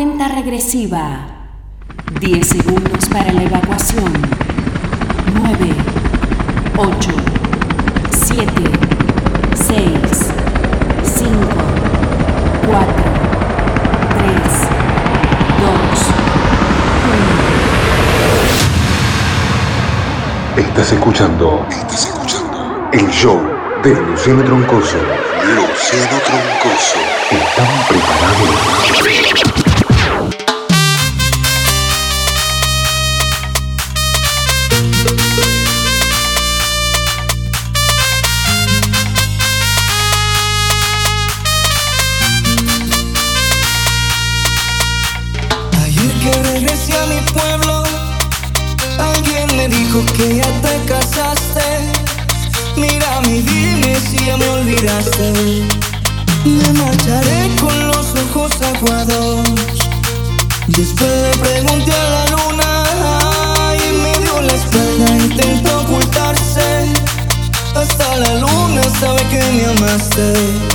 Cuenta regresiva. 10 segundos para la evacuación. 9, 8, 7, 6, 5, 4, 3, 2, 1. Estás escuchando. Estás escuchando. El show de Luciano Troncoso. Luciano Troncoso. ¿Están preparados? Me marcharé con los ojos aguados. Después le pregunté a la luna y me dio la espalda, intentó ocultarse. Hasta la luna sabe que me amaste.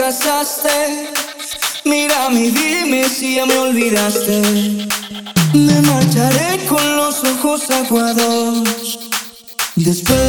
Casaste. Mira mi dime si ya me olvidaste. Me marcharé con los ojos aguados. Después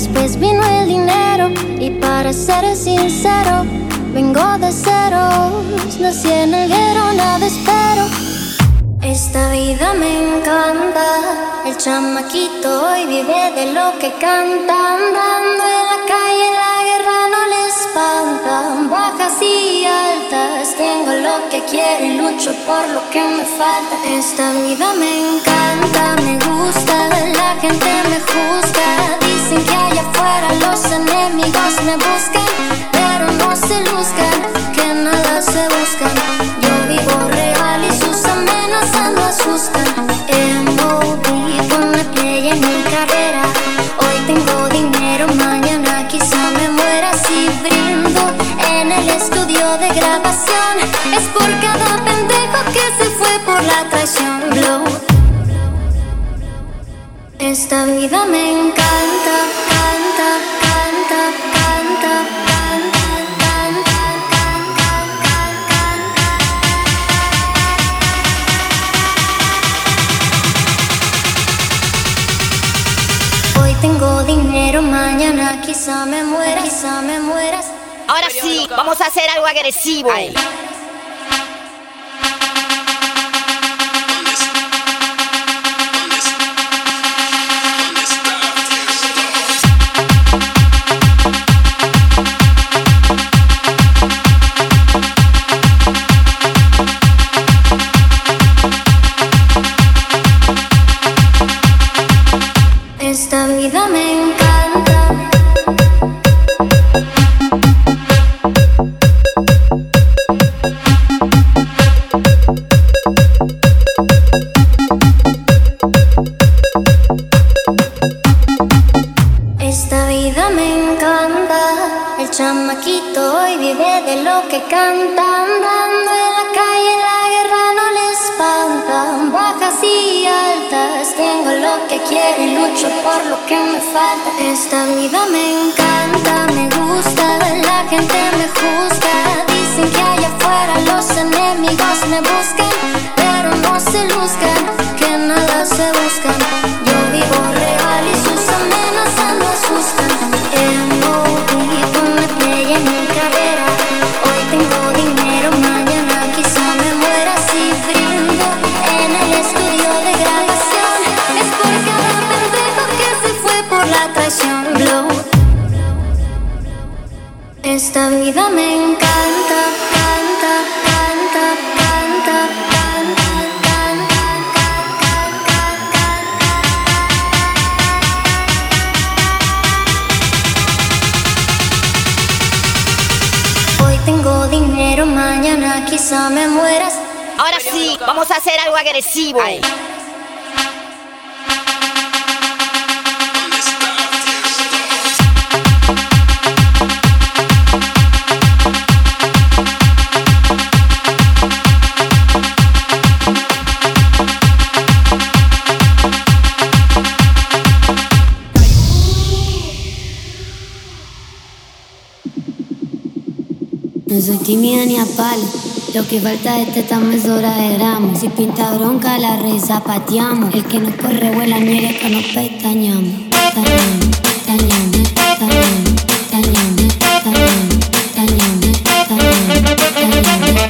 después vino el dinero y para ser sincero vengo de ceros, nací en el guero, nada espero. Esta vida me encanta, el chamaquito hoy vive de lo que canta, andando en la calle la guerra no le espanta, bajas y altas, tengo lo que quiero y lucho por lo que me falta. Esta vida me encanta, me gusta, la gente me juzga, dicen que allá afuera los enemigos me buscan, pero no se luzcan, que nada se buscan. Yo vivo real y sus amenazas no asustan. Movido una play en mi carrera. Hoy tengo dinero, mañana quizá me muera si brindo en el estudio de grabación. Es por cada pendejo que se fue por la traición. Esta vida me encanta, canta, canta, canta, canta. Hoy tengo dinero, mañana quizá me muera, quizá me mueras. Ahora sí, vamos a hacer algo agresivo. Gente me juzga. Dicen que allá afuera los enemigos me buscan, quizá me mueras. Ahora sí, vamos a hacer algo agresivo. No soy tímida ni a palo. Lo que falta es esta mesura de gramos. Si pinta bronca, la risa pateamos. El que no corre vuela nieve que nos pestañamos.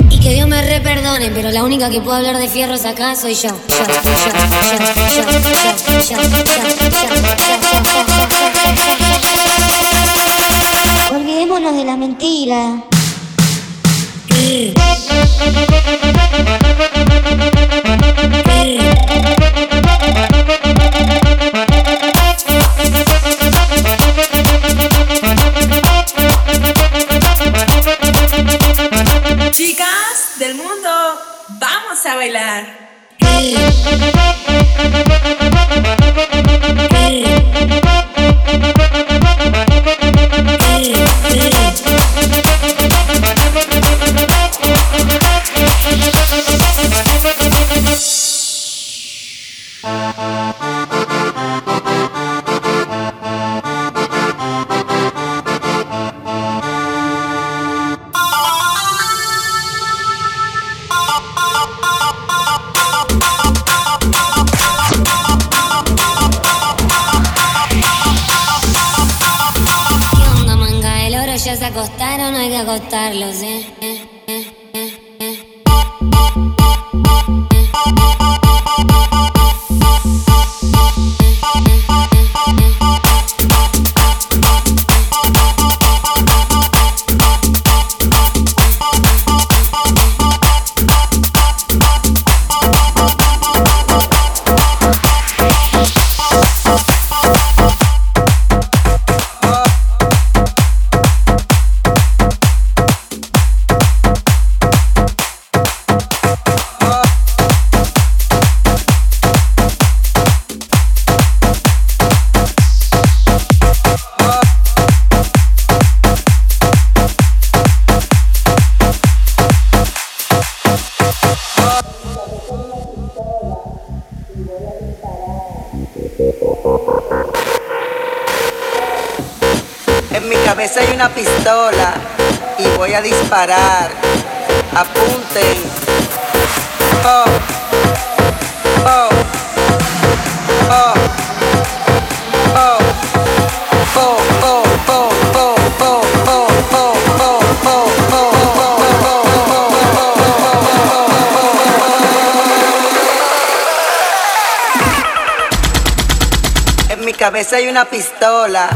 Y que Dios me re perdone, pero la única que puede hablar de fierros acá soy yo. Olvidémonos de la mentira. Chicas del mundo, vamos a bailar. Parar. Cabeza hay una pistola.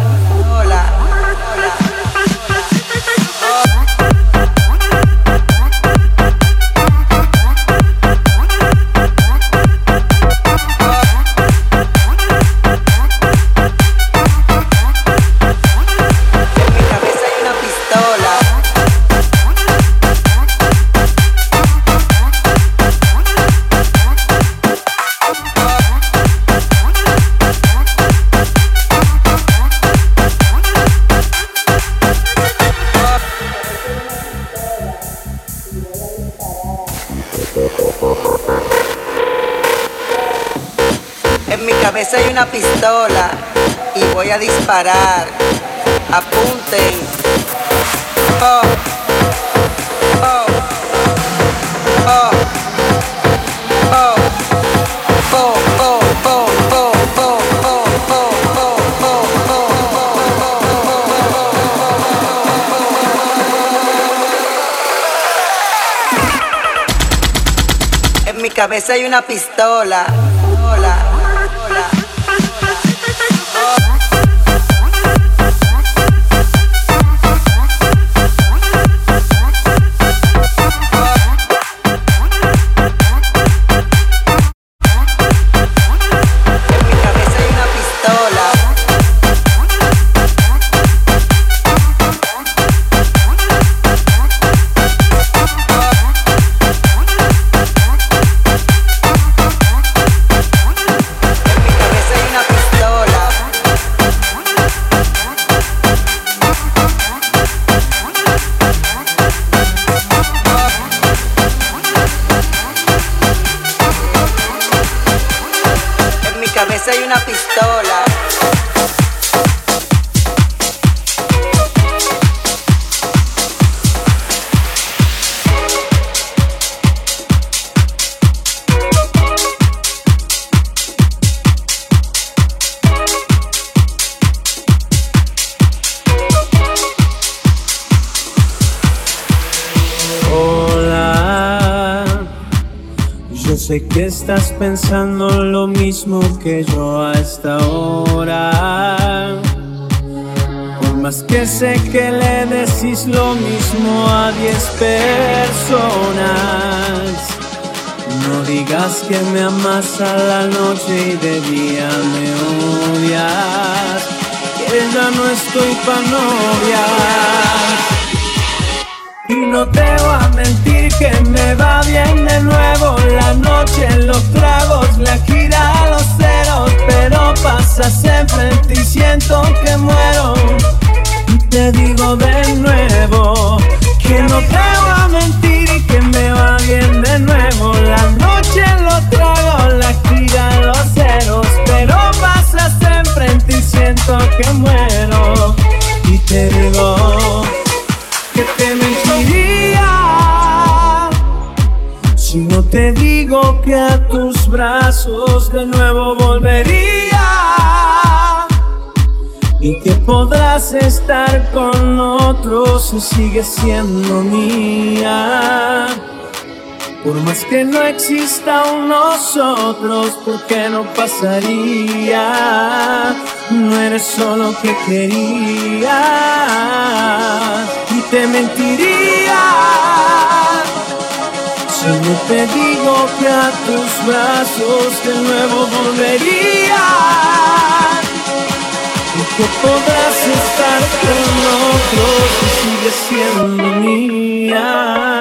Disparar. Apunten. Oh. Oh. Oh. Oh. Oh. Oh. En mi cabeza hay una pistola. Estás pensando lo mismo que yo a esta hora. Por más que sé que le decís lo mismo a diez personas. No digas que me amas a la noche y de día me odias. Que ya no estoy pa' novia. Y no te voy a mentir que me va bien de nuevo la noche, los tragos, la gira, los ceros, pero pasa siempre y siento que muero. Y te digo de nuevo que no te voy a mentir y que me va bien de nuevo la noche, los tragos, la gira, los ceros, pero pasa siempre y siento que muero. Que a tus brazos de nuevo volvería y que podrás estar con otros si sigues siendo mía. Por más que no exista un nosotros, ¿por qué no pasaría? No eres solo que quería y te mentiría. Si no te digo que a tus brazos de nuevo volvería y que podrás estar con otros y sigues siendo mía.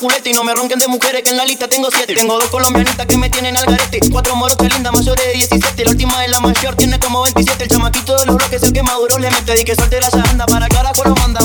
Y no me ronquen de mujeres que en la lista tengo siete. Tengo dos colombianitas que me tienen al garete. Cuatro morotas lindas mayores de 17. La última es la mayor, tiene como 27. El chamaquito de los bloques, el que maduro le mete. Y que suelte la anda para carajo lo manda.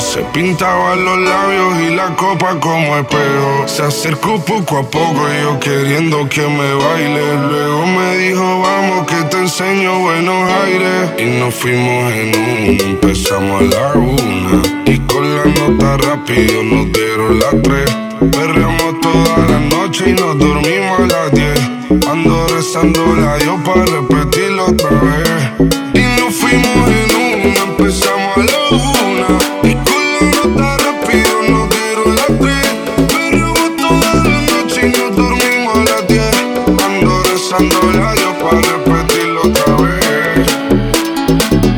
Se pintaban los labios y la copa como espejo. Se acercó poco a poco y yo queriendo que me baile. Luego me dijo, vamos que te enseño buenos aires. Y nos fuimos en uno, empezamos a la una. Y con la nota rápido nos dieron las tres. Perreamos toda la noche y nos dormimos a las diez. Ando rezando la Dios para repetirlo otra vez.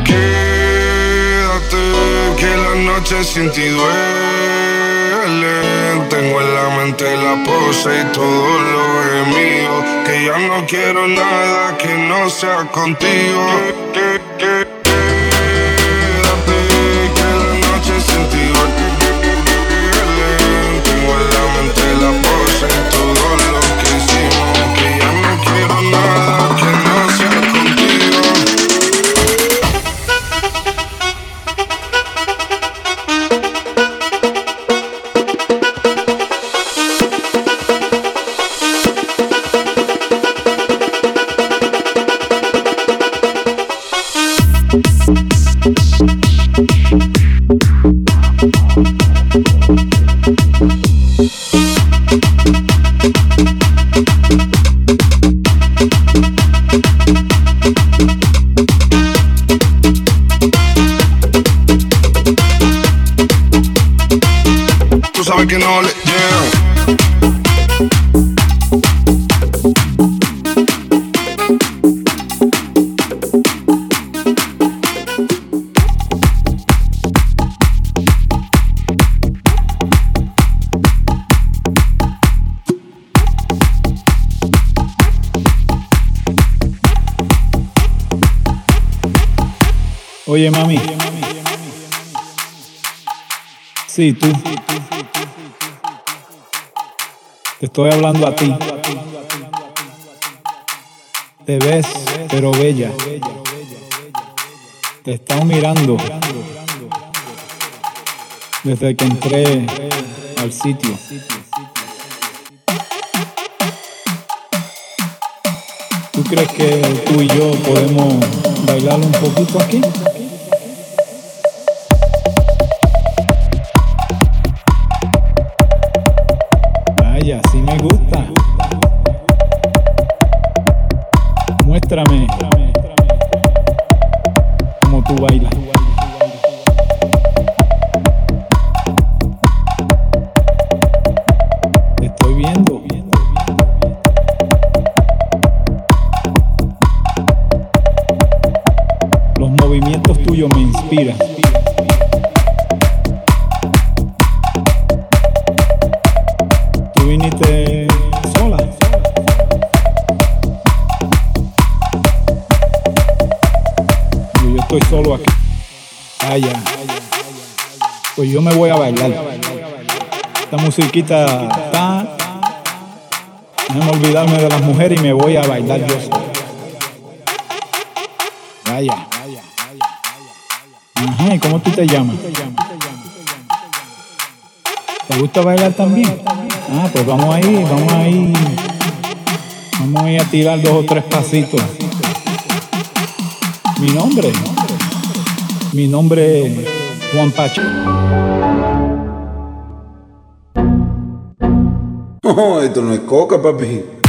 Quédate, que la noche sin ti duele. Tengo en la mente la pose y todo lo mío. Que ya no quiero nada que no sea contigo. Mami. Sí, tú. estoy hablando a ti. Te ves, pero bella. Te están mirando desde que entré al sitio. ¿Tú crees que tú y yo podemos bailar un poquito aquí? Tú viniste sola. Yo, estoy solo aquí. Vaya. Pues yo me voy a bailar. Esta musiquita está. Déjame olvidarme de las mujeres y me voy a bailar yo solo. Vaya. Ajá, ¿y cómo tú te llamas? ¿Te gusta bailar también? Ah, pues vamos ahí, vamos ahí. Vamos a ir a tirar dos o tres pasitos. Mi nombre. Mi nombre es Juan Pacho. No, esto no es coca, papi.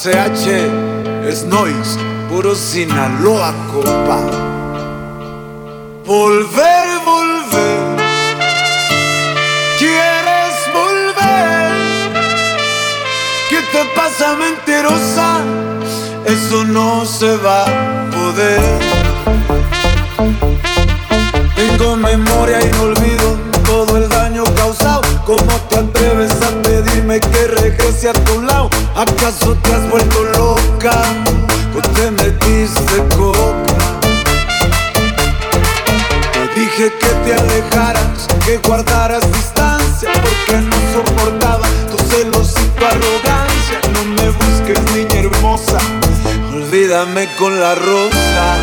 CH, es Noise, puro Sinaloa, compa. Volver, volver. ¿Quieres volver? ¿Qué te pasa, mentirosa? Eso no se va a poder. Tengo memoria y olvido ¿Cómo te atreves a pedirme que regrese a tu lado? ¿Acaso te has vuelto loca o te metiste coca? Te dije que te alejaras, que guardaras distancia, porque no soportaba tu celos y tu arrogancia. No me busques, niña hermosa, olvídame con la rosa.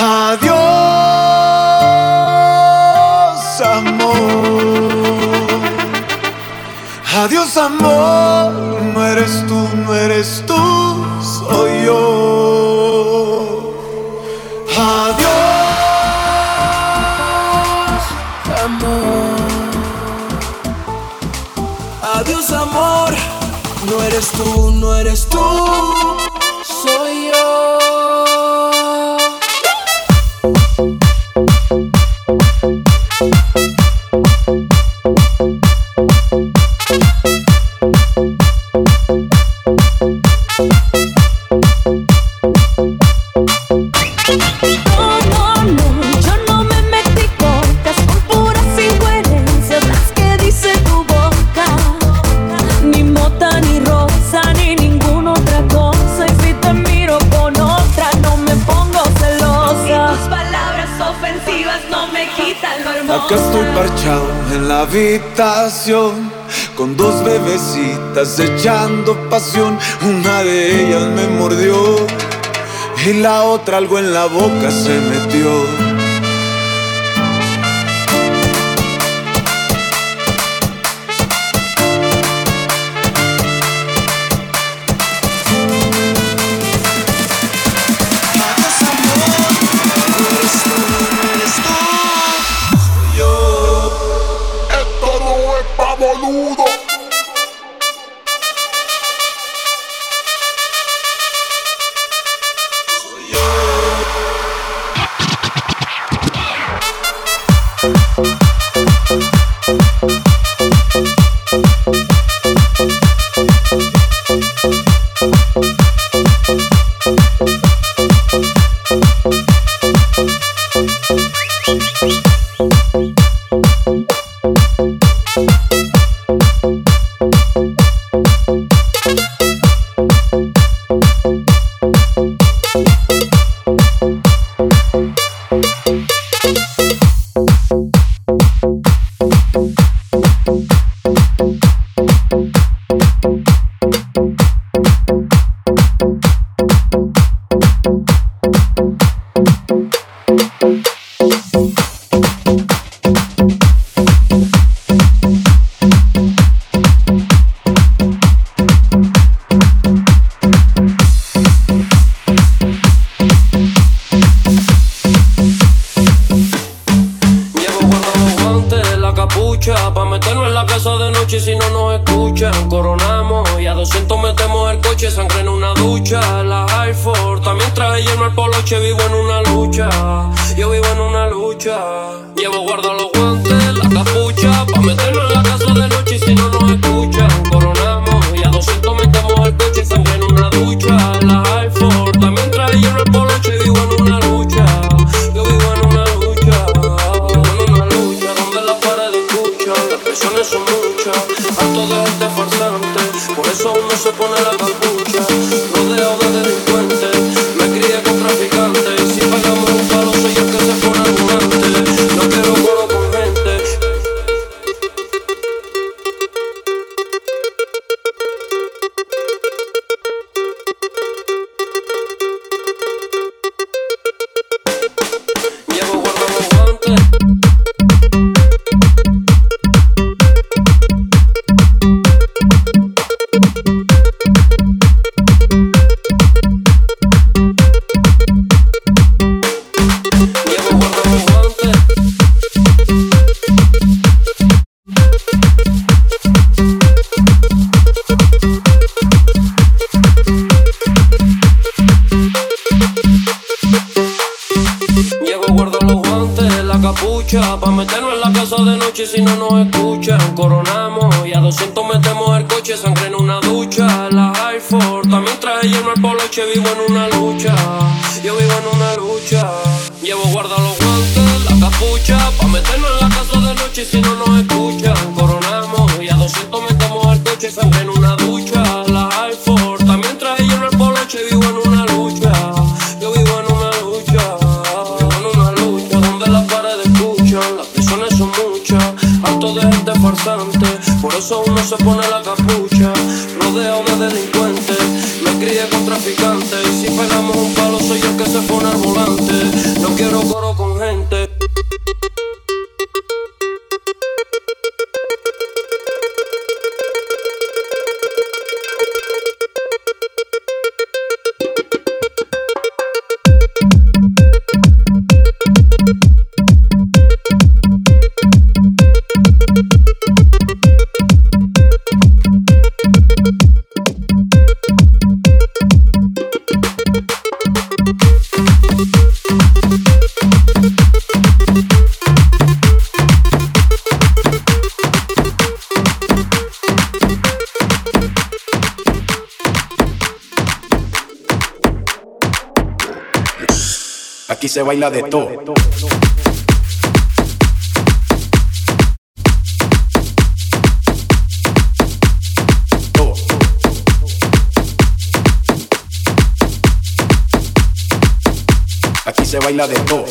Adiós, Adiós, amor. No eres tú, no eres tú, soy yo. Adiós, amor. Adiós, amor. No eres tú, no eres tú, bebecitas echando pasión. Una de ellas me mordió y la otra algo en la boca se metió. Se baila de todo. Aquí se baila de todo.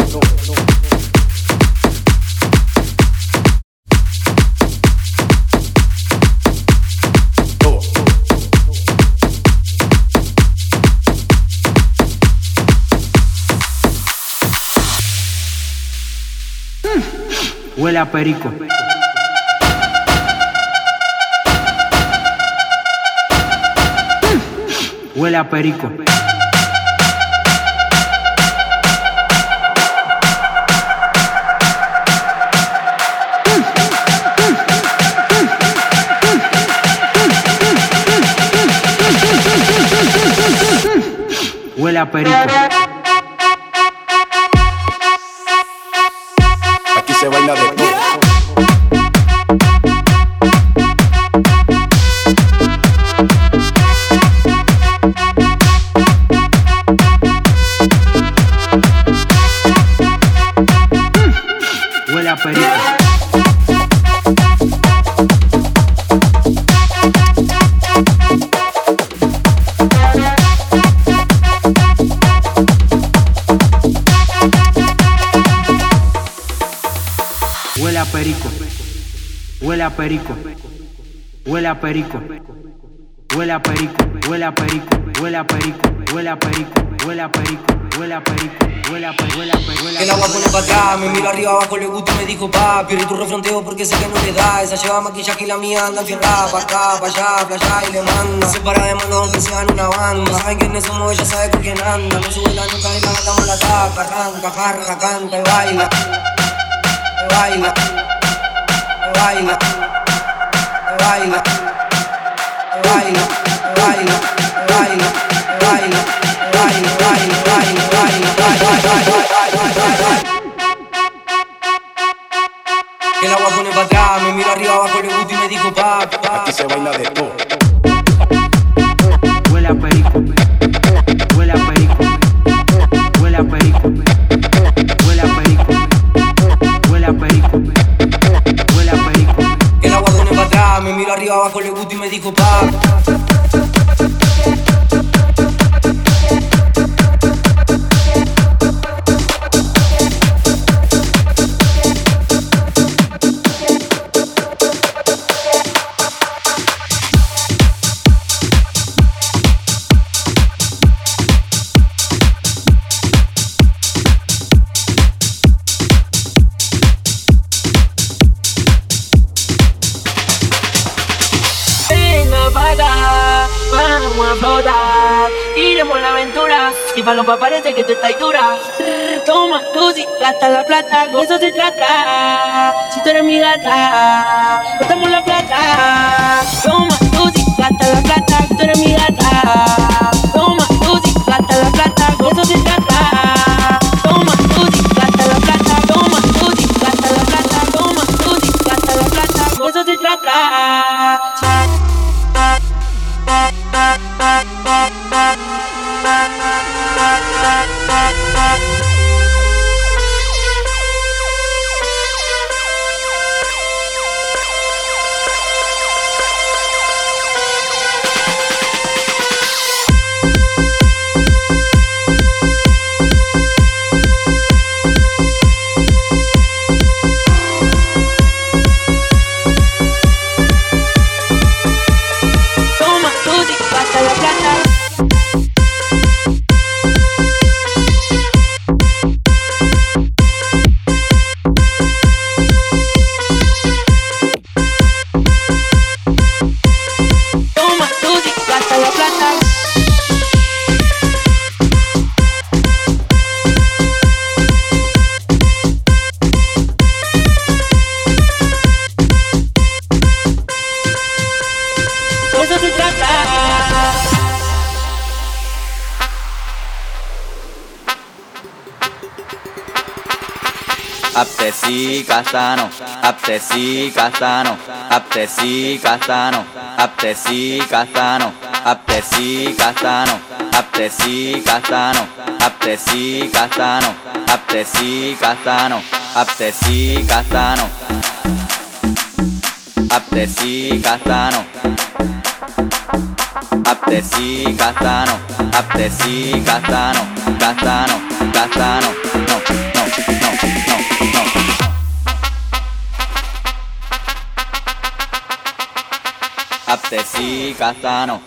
Huele a perico. Huele a perico. Huele a perico. a perico. Huele a perico, huele a perico, huele a perico, huele a perico, huele a perico, huele a perico, huele a perico, huele a perico. El agua pone para atrás, me miro arriba abajo, le gusta y me dijo papi, y tu refronteo porque sé que no le da. Esa lleva maquillaje y la mía anda enfierrada, pa' acá, pa' allá, pa' allá y le manda. Se para de mano donde sean una banda, saben quiénes somos, ella sabe con quién anda. No sube la nota y la matamos la tapa, arranca, jarra, canta y baila. Me baila, baila, baila el agua pone para atrás, me miro arriba abajo, le gusta y me dijo pa, pa. Aquí se baila de todo. Huele a perico. Huele a perico. Huele a perico. Huele a perico. Huele a perico. Huele a perico. El agua pone para atrás, me miro arriba abajo, le gusta y me dijo pa. Gasta la plata, con eso se trata. Si tú eres mi gata, Aptesi Castano, Aptesi Castano, Aptesi Castano, Aptesi Castano, Aptesi Castano, Aptesi Castano, Aptesi Castano, Aptesi Castano, Aptesi Castano, Aptesi Castano, Aptesi Castano, Castano, Castano, y Casano.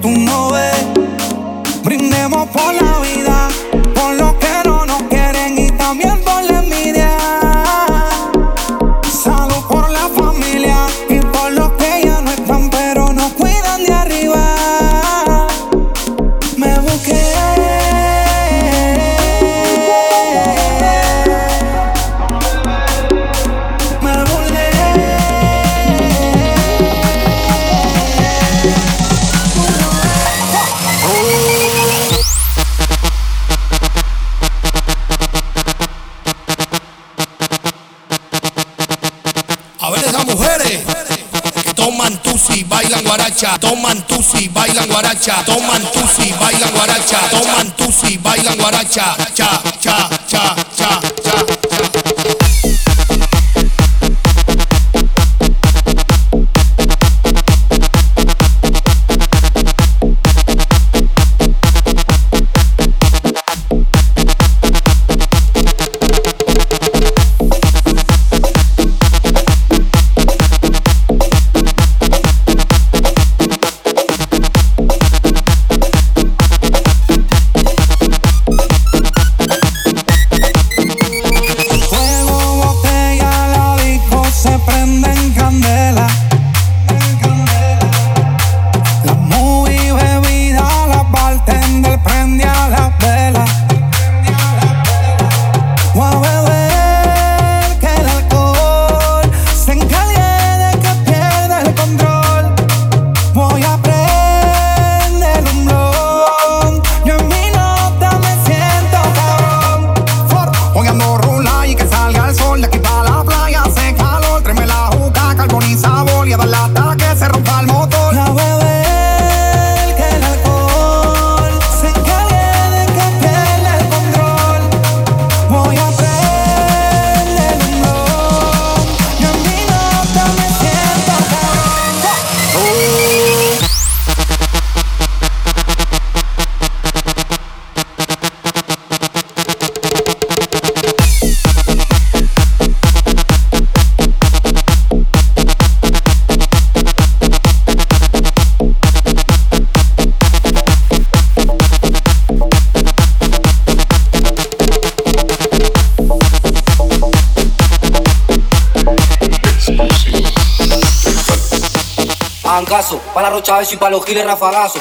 tú no ves. Brindemos por la vida, por lo que Υπάρχει παλοχίλε να φαλάσω.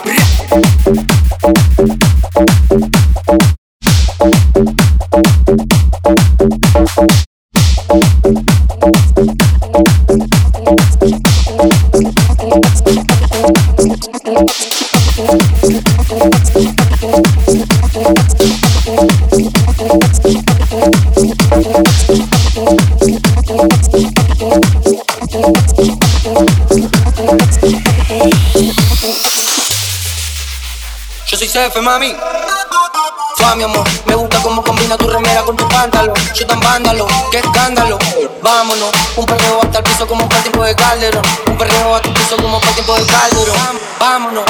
Vándalo, qué escándalo. Vámonos, un perreo hasta el piso como para el tiempo de Calderón. Un perreo hasta el piso como para el tiempo de Calderón. Vámonos,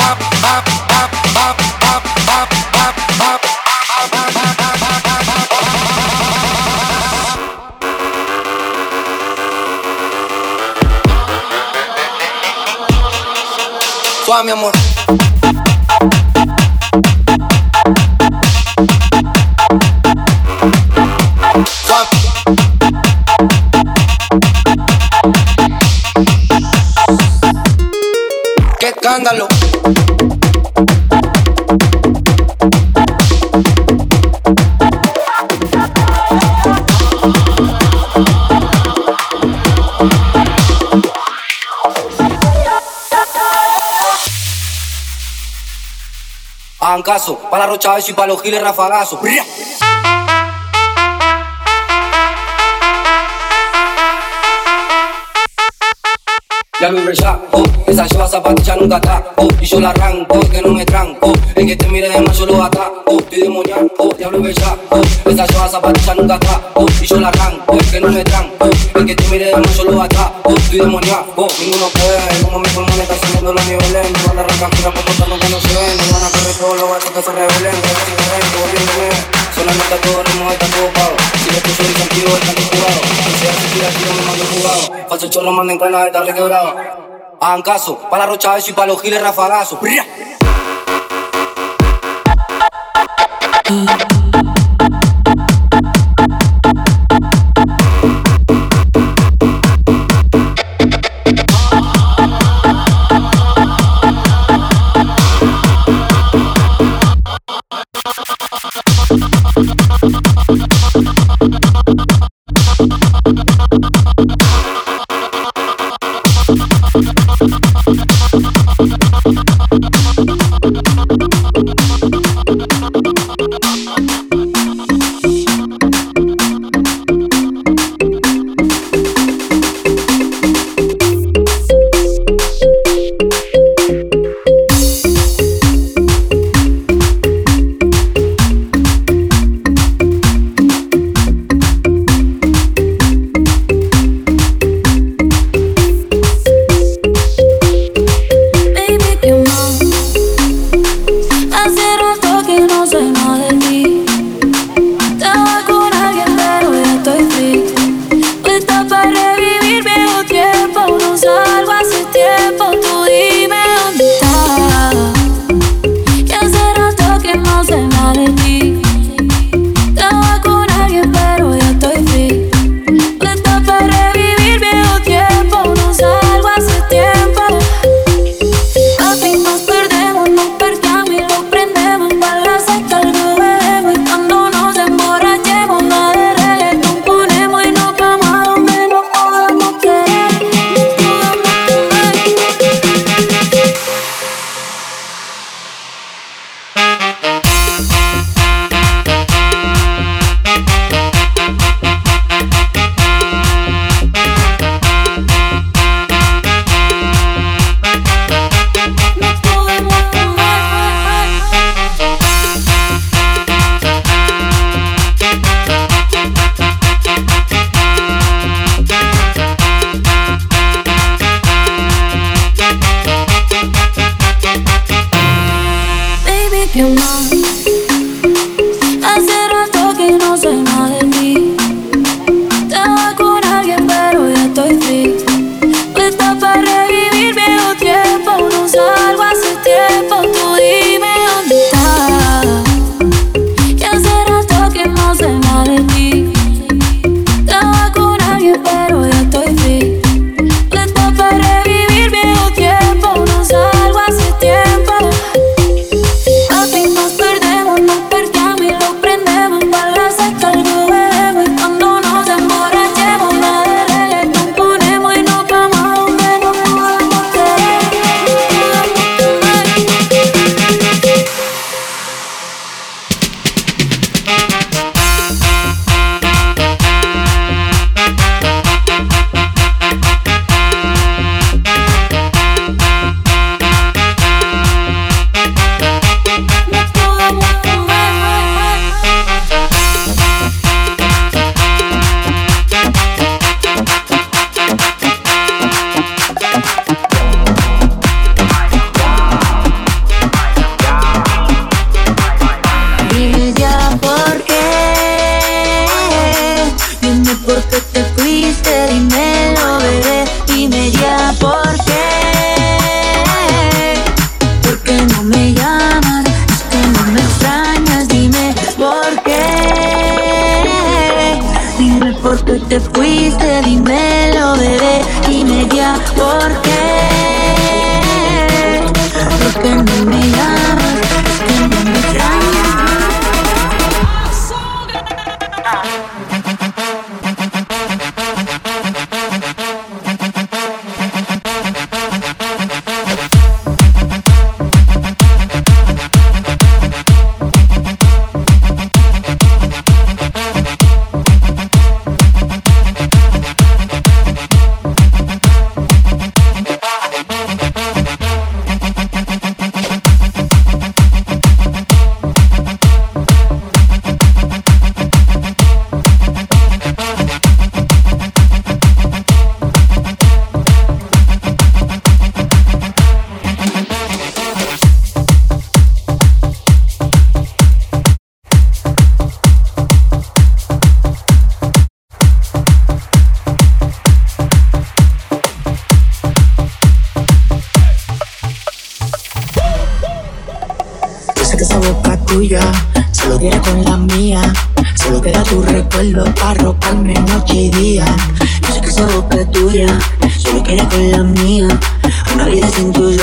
va, mi amor. Hagan caso, para la rocha y para los giles rafagazos. Ya me rechazo, esa lleva zapatilla nunca atraco Y yo la arranco, que no me tranco. El que te mire de más yo lo ataco Estoy demoníaco, diablo bellaco Esa lleva zapatilla nunca atraco Y yo la arranco, que no me tranco. El que te mire de más yo lo ataco Estoy demoníaco, ninguno puede Como mi pulmón está subiendo los niveles Me van a solo manden con canas de tarde quebrado. Hagan caso, para rocha eso y para los giles rafagazos.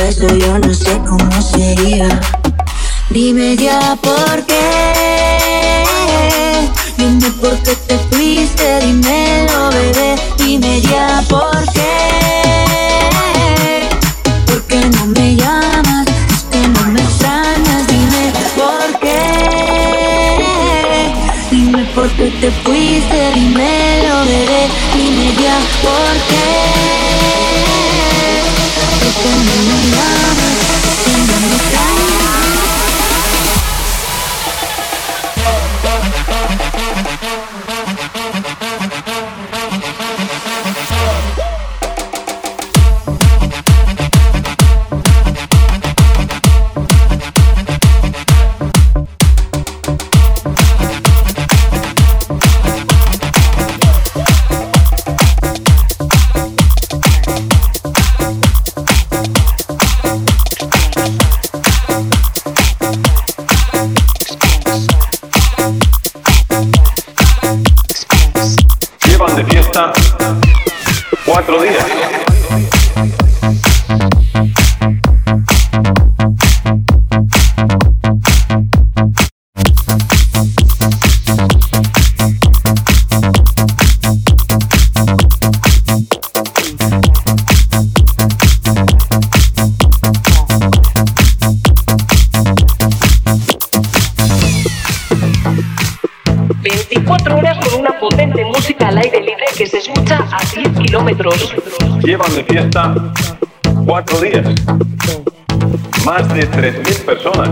Besos yo no sé cómo sería. Dime ya por qué. Dime por qué te fuiste, dímelo, bebé. Dime ya por qué. ¿Por qué no me llamas? Es que no me extrañas. Dime por qué. Dime por qué te fuiste, dímelo, bebé. Dime ya por qué. in the middle of Llevan de fiesta cuatro días. Más de 3.000 personas.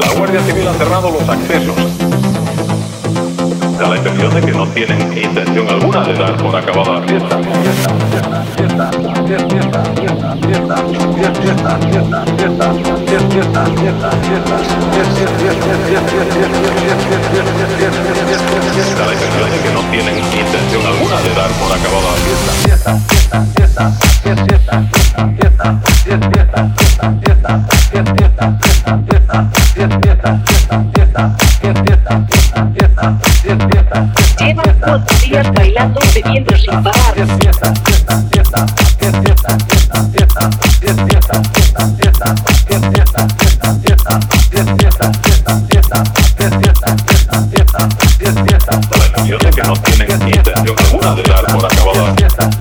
La Guardia Civil ha cerrado los accesos. Da la impresión de que no tienen intención alguna de dar por acabada la fiesta. Da la impresión de que no tienen intención alguna de dar por acabada la fiesta, Llevan cuatro días bailando, bebiendo sin parar. Yo sé que no tienen intención alguna de dar por acabada.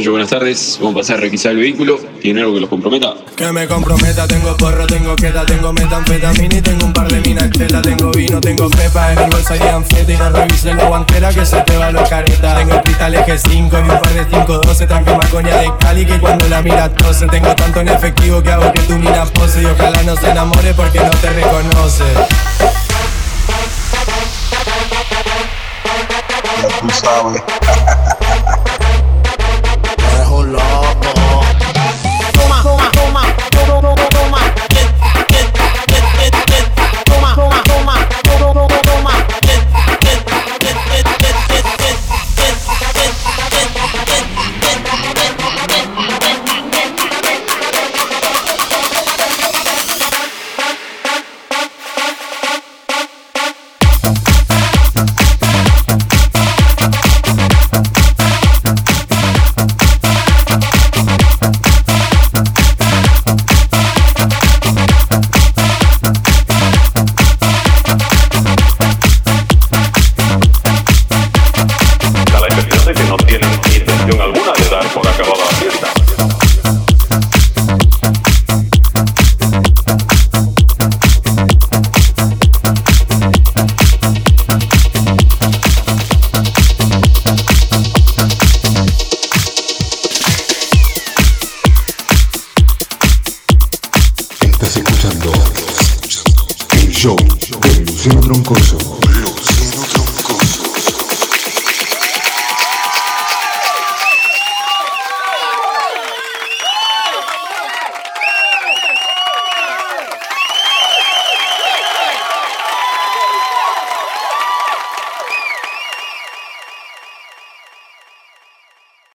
Yoyo, buenas tardes. Vamos a pasar a requisar el vehículo. ¿Tiene algo que los comprometa? Que me comprometa, tengo porro, tengo queda, tengo metanfetamina y tengo un par de minas tengo vino, tengo pepa en el bolsa y anfeta y no revisen la guantera que se te va la careta. Tengo cristal eje 5 y un par de 512, tranque más coña de Cali que cuando la miras tose. Tengo tanto en efectivo que hago que tu mina pose y ojalá no se enamore porque no te reconoce. Tú sabes.